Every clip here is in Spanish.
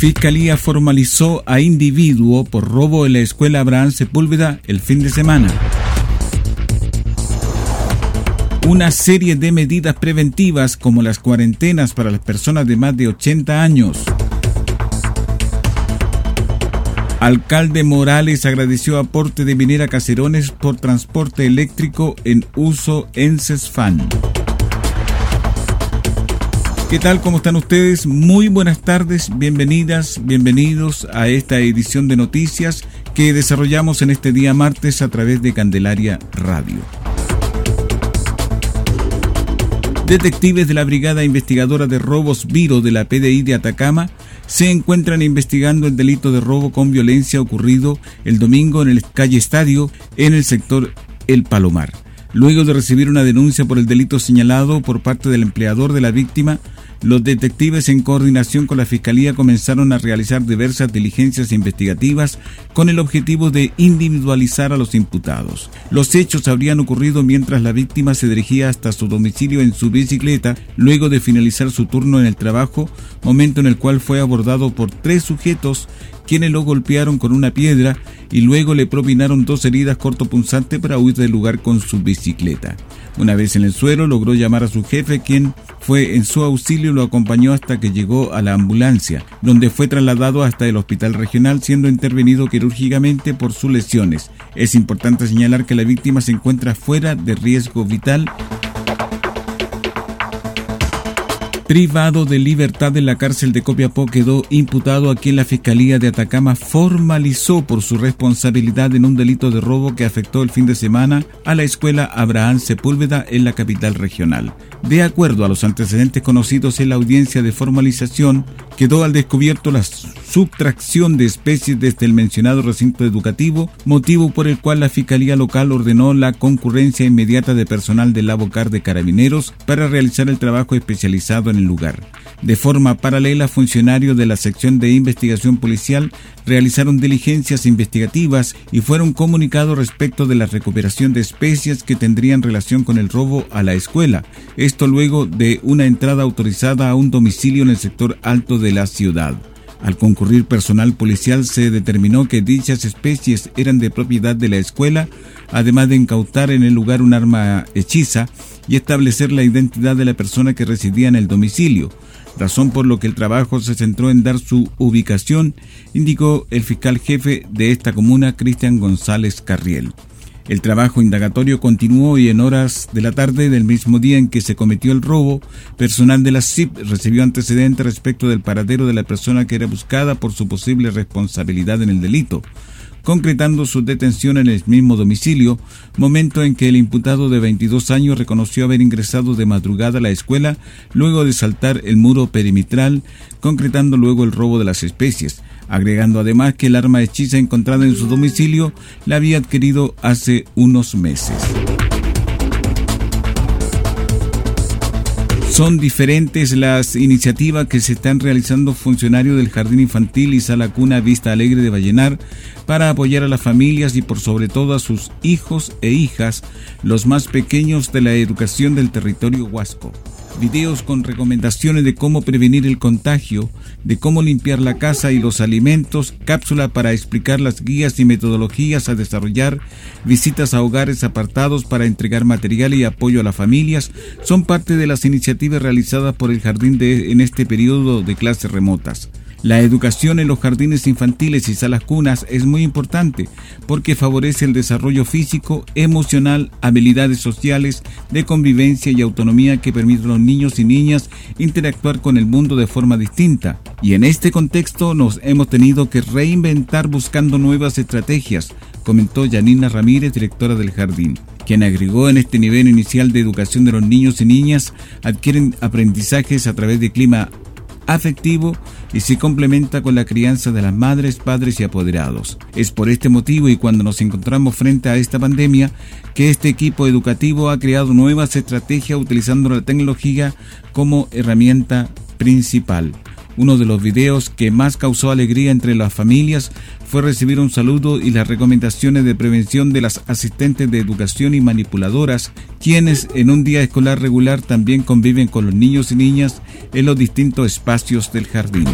Fiscalía formalizó a individuo por robo en la escuela Abraham Sepúlveda el fin de semana. Una serie de medidas preventivas como las cuarentenas para las personas de más de 80 años. Alcalde Morales agradeció aporte de Minera Caserones por transporte eléctrico en uso en CESFAN. ¿Qué tal? ¿Cómo están ustedes? Muy buenas tardes, bienvenidas, bienvenidos a esta edición de noticias que desarrollamos en este día martes a través de Candelaria Radio. Detectives de la Brigada Investigadora de Robos Viro de la PDI de Atacama se encuentran investigando el delito de robo con violencia ocurrido el domingo en el calle Estadio en el sector El Palomar. Luego de recibir una denuncia por el delito señalado por parte del empleador de la víctima, los detectives en coordinación con la Fiscalía comenzaron a realizar diversas diligencias investigativas con el objetivo de individualizar a los imputados. Los hechos habrían ocurrido mientras la víctima se dirigía hasta su domicilio en su bicicleta luego de finalizar su turno en el trabajo, momento en el cual fue abordado por tres sujetos quienes lo golpearon con una piedra y luego le propinaron dos heridas cortopunzantes para huir del lugar con su bicicleta. Una vez en el suelo logró llamar a su jefe, quien fue en su auxilio y lo acompañó hasta que llegó a la ambulancia, donde fue trasladado hasta el hospital regional siendo intervenido quirúrgicamente por sus lesiones. Es importante señalar que la víctima se encuentra fuera de riesgo vital privado de libertad en la cárcel de Copiapó, quedó imputado a quien la Fiscalía de Atacama formalizó por su responsabilidad en un delito de robo que afectó el fin de semana a la escuela Abraham Sepúlveda en la capital regional. De acuerdo a los antecedentes conocidos en la audiencia de formalización, quedó al descubierto la subtracción de especies desde el mencionado recinto educativo, motivo por el cual la Fiscalía local ordenó la concurrencia inmediata de personal del Abocar de Carabineros para realizar el trabajo especializado en el lugar. De forma paralela, funcionarios de la sección de investigación policial realizaron diligencias investigativas y fueron comunicados respecto de la recuperación de especies que tendrían relación con el robo a la escuela. Esto luego de una entrada autorizada a un domicilio en el sector alto de la ciudad. Al concurrir personal policial se determinó que dichas especies eran de propiedad de la escuela, además de incautar en el lugar un arma hechiza y establecer la identidad de la persona que residía en el domicilio, razón por lo que el trabajo se centró en dar su ubicación, indicó el fiscal jefe de esta comuna, Cristian González Carriel. El trabajo indagatorio continuó y en horas de la tarde del mismo día en que se cometió el robo, personal de la CIP recibió antecedentes respecto del paradero de la persona que era buscada por su posible responsabilidad en el delito concretando su detención en el mismo domicilio, momento en que el imputado de 22 años reconoció haber ingresado de madrugada a la escuela luego de saltar el muro perimetral, concretando luego el robo de las especies, agregando además que el arma hechiza encontrada en su domicilio la había adquirido hace unos meses. Son diferentes las iniciativas que se están realizando funcionarios del Jardín Infantil y Sala Cuna Vista Alegre de Vallenar para apoyar a las familias y por sobre todo a sus hijos e hijas, los más pequeños de la educación del territorio huasco. Videos con recomendaciones de cómo prevenir el contagio, de cómo limpiar la casa y los alimentos, cápsula para explicar las guías y metodologías a desarrollar, visitas a hogares apartados para entregar material y apoyo a las familias, son parte de las iniciativas realizadas por el Jardín de, en este periodo de clases remotas. La educación en los jardines infantiles y salas cunas es muy importante porque favorece el desarrollo físico, emocional, habilidades sociales, de convivencia y autonomía que permiten a los niños y niñas interactuar con el mundo de forma distinta. Y en este contexto nos hemos tenido que reinventar buscando nuevas estrategias, comentó Janina Ramírez, directora del jardín quien agregó en este nivel inicial de educación de los niños y niñas adquieren aprendizajes a través de clima afectivo y se complementa con la crianza de las madres, padres y apoderados. Es por este motivo y cuando nos encontramos frente a esta pandemia que este equipo educativo ha creado nuevas estrategias utilizando la tecnología como herramienta principal. Uno de los videos que más causó alegría entre las familias fue recibir un saludo y las recomendaciones de prevención de las asistentes de educación y manipuladoras, quienes en un día escolar regular también conviven con los niños y niñas en los distintos espacios del jardín.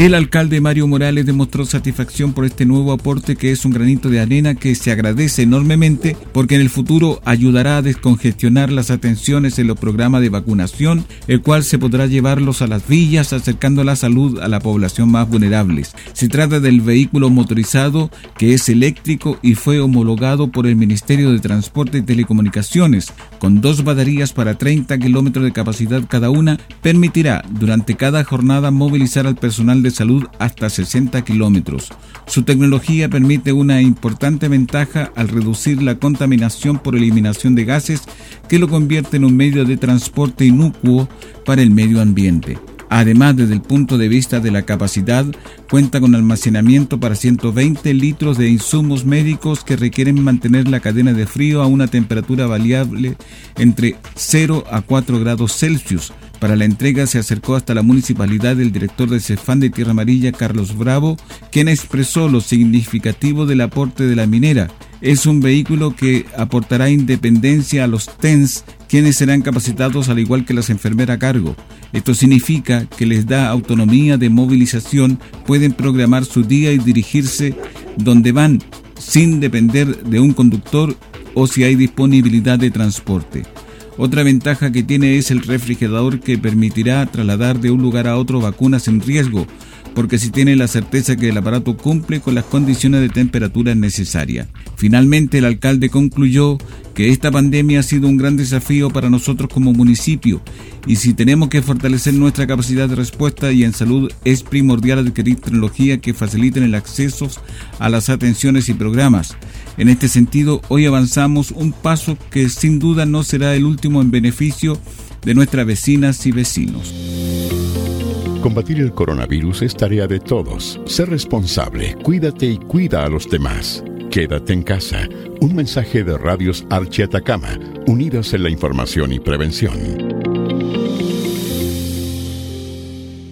El alcalde Mario Morales demostró satisfacción por este nuevo aporte que es un granito de arena que se agradece enormemente porque en el futuro ayudará a descongestionar las atenciones en los programas de vacunación, el cual se podrá llevarlos a las villas acercando la salud a la población más vulnerable. Se trata del vehículo motorizado que es eléctrico y fue homologado por el Ministerio de Transporte y Telecomunicaciones con dos baterías para 30 kilómetros de capacidad cada una, permitirá durante cada jornada movilizar al personal de salud hasta 60 kilómetros. Su tecnología permite una importante ventaja al reducir la contaminación por eliminación de gases que lo convierte en un medio de transporte inocuo para el medio ambiente. Además, desde el punto de vista de la capacidad, cuenta con almacenamiento para 120 litros de insumos médicos que requieren mantener la cadena de frío a una temperatura variable entre 0 a 4 grados Celsius, para la entrega se acercó hasta la municipalidad el director de Cefán de Tierra Amarilla, Carlos Bravo, quien expresó lo significativo del aporte de la minera. Es un vehículo que aportará independencia a los TENS, quienes serán capacitados al igual que las enfermeras a cargo. Esto significa que les da autonomía de movilización, pueden programar su día y dirigirse donde van, sin depender de un conductor o si hay disponibilidad de transporte. Otra ventaja que tiene es el refrigerador que permitirá trasladar de un lugar a otro vacunas en riesgo, porque si tiene la certeza que el aparato cumple con las condiciones de temperatura necesarias. Finalmente, el alcalde concluyó que esta pandemia ha sido un gran desafío para nosotros como municipio y si tenemos que fortalecer nuestra capacidad de respuesta y en salud es primordial adquirir tecnología que faciliten el acceso a las atenciones y programas. En este sentido, hoy avanzamos un paso que sin duda no será el último en beneficio de nuestras vecinas y vecinos. Combatir el coronavirus es tarea de todos. Sé responsable, cuídate y cuida a los demás. Quédate en casa. Un mensaje de Radios Archi Atacama, unidos en la información y prevención.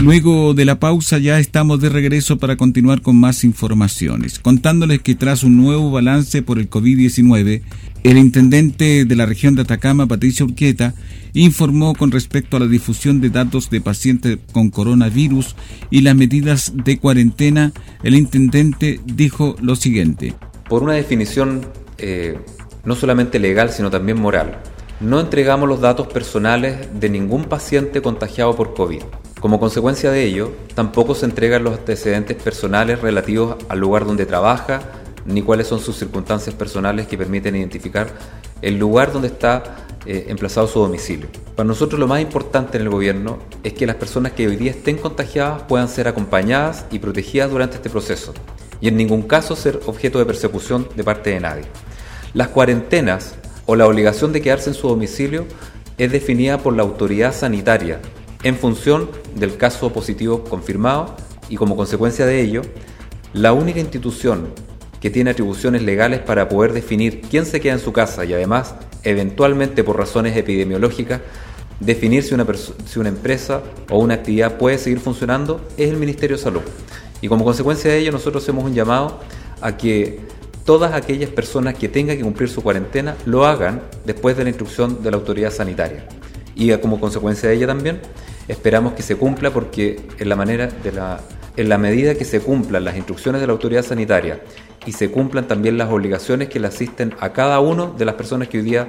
Luego de la pausa ya estamos de regreso para continuar con más informaciones, contándoles que tras un nuevo balance por el COVID-19, el intendente de la región de Atacama, Patricio Urquieta, informó con respecto a la difusión de datos de pacientes con coronavirus y las medidas de cuarentena. El intendente dijo lo siguiente. Por una definición eh, no solamente legal, sino también moral, no entregamos los datos personales de ningún paciente contagiado por COVID. Como consecuencia de ello, tampoco se entregan los antecedentes personales relativos al lugar donde trabaja, ni cuáles son sus circunstancias personales que permiten identificar el lugar donde está eh, emplazado su domicilio. Para nosotros lo más importante en el gobierno es que las personas que hoy día estén contagiadas puedan ser acompañadas y protegidas durante este proceso y en ningún caso ser objeto de persecución de parte de nadie. Las cuarentenas o la obligación de quedarse en su domicilio es definida por la autoridad sanitaria en función del caso positivo confirmado y como consecuencia de ello, la única institución que tiene atribuciones legales para poder definir quién se queda en su casa y además, eventualmente por razones epidemiológicas, definir si una, si una empresa o una actividad puede seguir funcionando es el Ministerio de Salud. Y como consecuencia de ello nosotros hacemos un llamado a que todas aquellas personas que tengan que cumplir su cuarentena lo hagan después de la instrucción de la autoridad sanitaria. Y como consecuencia de ella también, esperamos que se cumpla porque en la manera de la en la medida que se cumplan las instrucciones de la autoridad sanitaria y se cumplan también las obligaciones que le asisten a cada uno de las personas que hoy día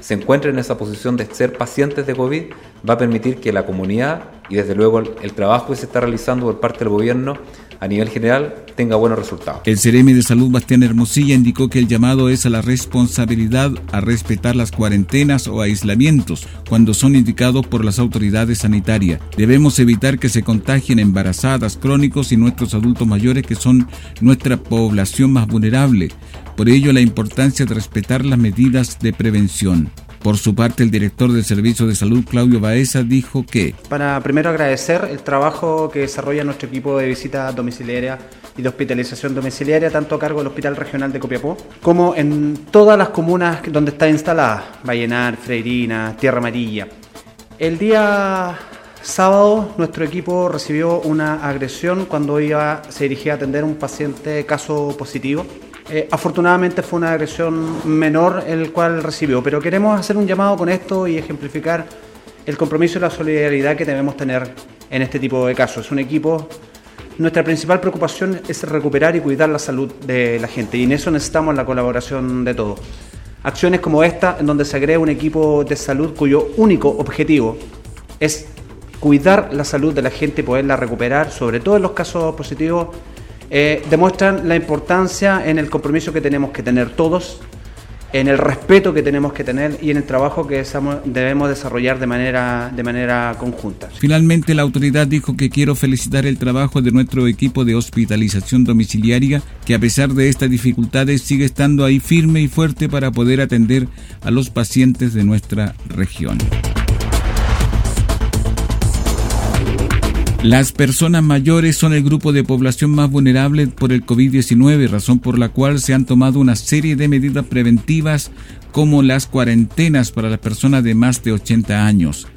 se encuentren en esa posición de ser pacientes de COVID, va a permitir que la comunidad y desde luego el, trabajo que se está realizando por parte del gobierno a nivel general tenga buenos resultados. El Ceremi de Salud Bastián Hermosilla indicó que el llamado es a la responsabilidad a respetar las cuarentenas o aislamientos cuando son indicados por las autoridades sanitarias. Debemos evitar que se contagien embarazadas, crónicos y nuestros adultos mayores que son nuestra población más vulnerable. Por ello la importancia de respetar las medidas de prevención. Por su parte, el director del Servicio de Salud, Claudio Baeza, dijo que... Para primero agradecer el trabajo que desarrolla nuestro equipo de visita domiciliaria y de hospitalización domiciliaria, tanto a cargo del Hospital Regional de Copiapó, como en todas las comunas donde está instalada, Vallenar, Freirina, Tierra Amarilla. El día sábado nuestro equipo recibió una agresión cuando iba, se dirigía a atender un paciente caso positivo eh, afortunadamente fue una agresión menor el cual recibió, pero queremos hacer un llamado con esto y ejemplificar el compromiso y la solidaridad que debemos tener en este tipo de casos. Es un equipo, nuestra principal preocupación es recuperar y cuidar la salud de la gente y en eso necesitamos la colaboración de todos. Acciones como esta, en donde se agrega un equipo de salud cuyo único objetivo es cuidar la salud de la gente y poderla recuperar, sobre todo en los casos positivos eh, demuestran la importancia en el compromiso que tenemos que tener todos, en el respeto que tenemos que tener y en el trabajo que debemos desarrollar de manera, de manera conjunta. Finalmente, la autoridad dijo que quiero felicitar el trabajo de nuestro equipo de hospitalización domiciliaria, que a pesar de estas dificultades sigue estando ahí firme y fuerte para poder atender a los pacientes de nuestra región. Las personas mayores son el grupo de población más vulnerable por el COVID-19, razón por la cual se han tomado una serie de medidas preventivas como las cuarentenas para las personas de más de 80 años.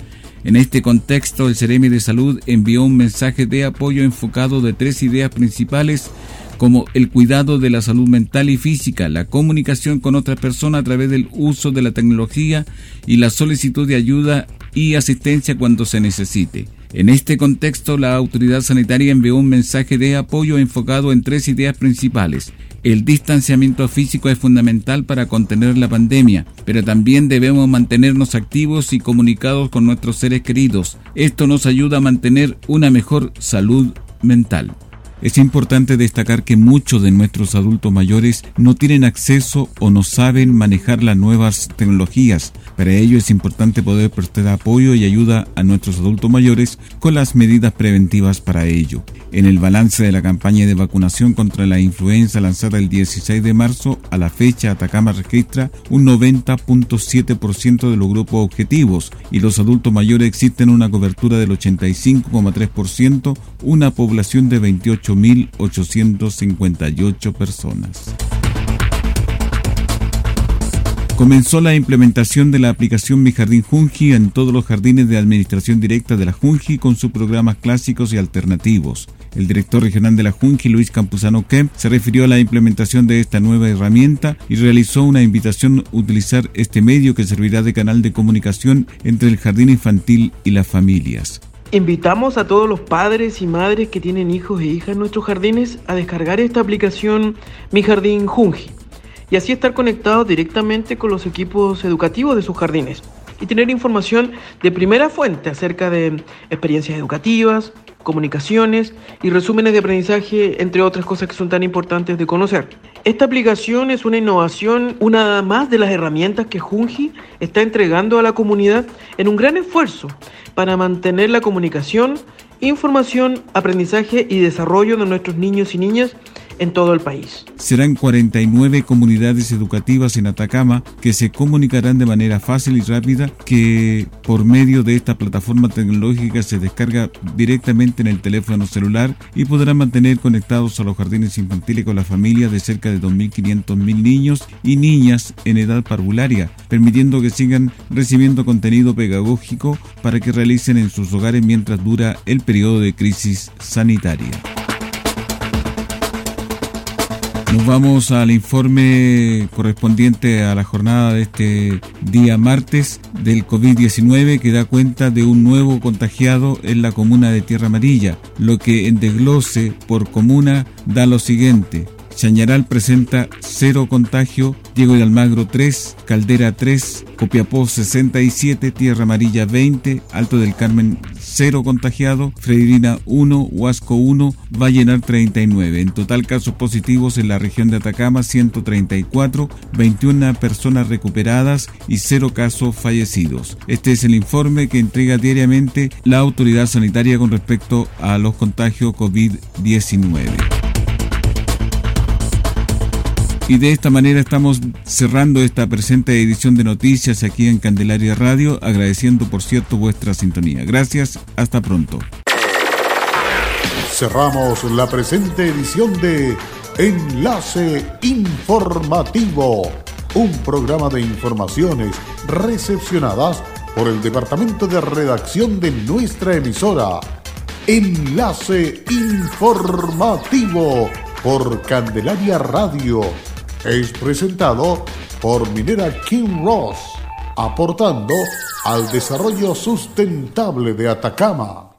En este contexto, el Ceremi de Salud envió un mensaje de apoyo enfocado de tres ideas principales como el cuidado de la salud mental y física, la comunicación con otras personas a través del uso de la tecnología y la solicitud de ayuda y asistencia cuando se necesite. En este contexto, la autoridad sanitaria envió un mensaje de apoyo enfocado en tres ideas principales. El distanciamiento físico es fundamental para contener la pandemia, pero también debemos mantenernos activos y comunicados con nuestros seres queridos. Esto nos ayuda a mantener una mejor salud mental. Es importante destacar que muchos de nuestros adultos mayores no tienen acceso o no saben manejar las nuevas tecnologías. Para ello es importante poder prestar apoyo y ayuda a nuestros adultos mayores con las medidas preventivas para ello. En el balance de la campaña de vacunación contra la influenza lanzada el 16 de marzo, a la fecha Atacama registra un 90.7% de los grupos objetivos y los adultos mayores existen una cobertura del 85,3%, una población de 28.858 personas. Comenzó la implementación de la aplicación Mi Jardín Junji en todos los jardines de administración directa de la Junji con sus programas clásicos y alternativos. El director regional de la Junji, Luis Campuzano Kemp, se refirió a la implementación de esta nueva herramienta y realizó una invitación a utilizar este medio que servirá de canal de comunicación entre el jardín infantil y las familias. Invitamos a todos los padres y madres que tienen hijos e hijas en nuestros jardines a descargar esta aplicación Mi Jardín Junji y así estar conectados directamente con los equipos educativos de sus jardines y tener información de primera fuente acerca de experiencias educativas, comunicaciones y resúmenes de aprendizaje, entre otras cosas que son tan importantes de conocer. Esta aplicación es una innovación, una más de las herramientas que Junji está entregando a la comunidad en un gran esfuerzo para mantener la comunicación, información, aprendizaje y desarrollo de nuestros niños y niñas en todo el país. Serán 49 comunidades educativas en Atacama que se comunicarán de manera fácil y rápida que por medio de esta plataforma tecnológica se descarga directamente en el teléfono celular y podrán mantener conectados a los jardines infantiles con la familia de cerca de 2.500 niños y niñas en edad parvularia, permitiendo que sigan recibiendo contenido pedagógico para que realicen en sus hogares mientras dura el periodo de crisis sanitaria. Nos vamos al informe correspondiente a la jornada de este día martes del COVID-19 que da cuenta de un nuevo contagiado en la comuna de Tierra Amarilla, lo que en desglose por comuna da lo siguiente. Chañaral presenta cero contagio, Diego de Almagro 3, Caldera 3, Copiapó 67, Tierra Amarilla 20, Alto del Carmen 0 contagiado, Freirina 1, Huasco 1, Vallenar 39. En total casos positivos en la región de Atacama 134, 21 personas recuperadas y 0 casos fallecidos. Este es el informe que entrega diariamente la autoridad sanitaria con respecto a los contagios COVID-19. Y de esta manera estamos cerrando esta presente edición de noticias aquí en Candelaria Radio, agradeciendo por cierto vuestra sintonía. Gracias, hasta pronto. Cerramos la presente edición de Enlace Informativo, un programa de informaciones recepcionadas por el Departamento de Redacción de nuestra emisora. Enlace Informativo por Candelaria Radio es presentado por Minera King Ross, aportando al desarrollo sustentable de Atacama.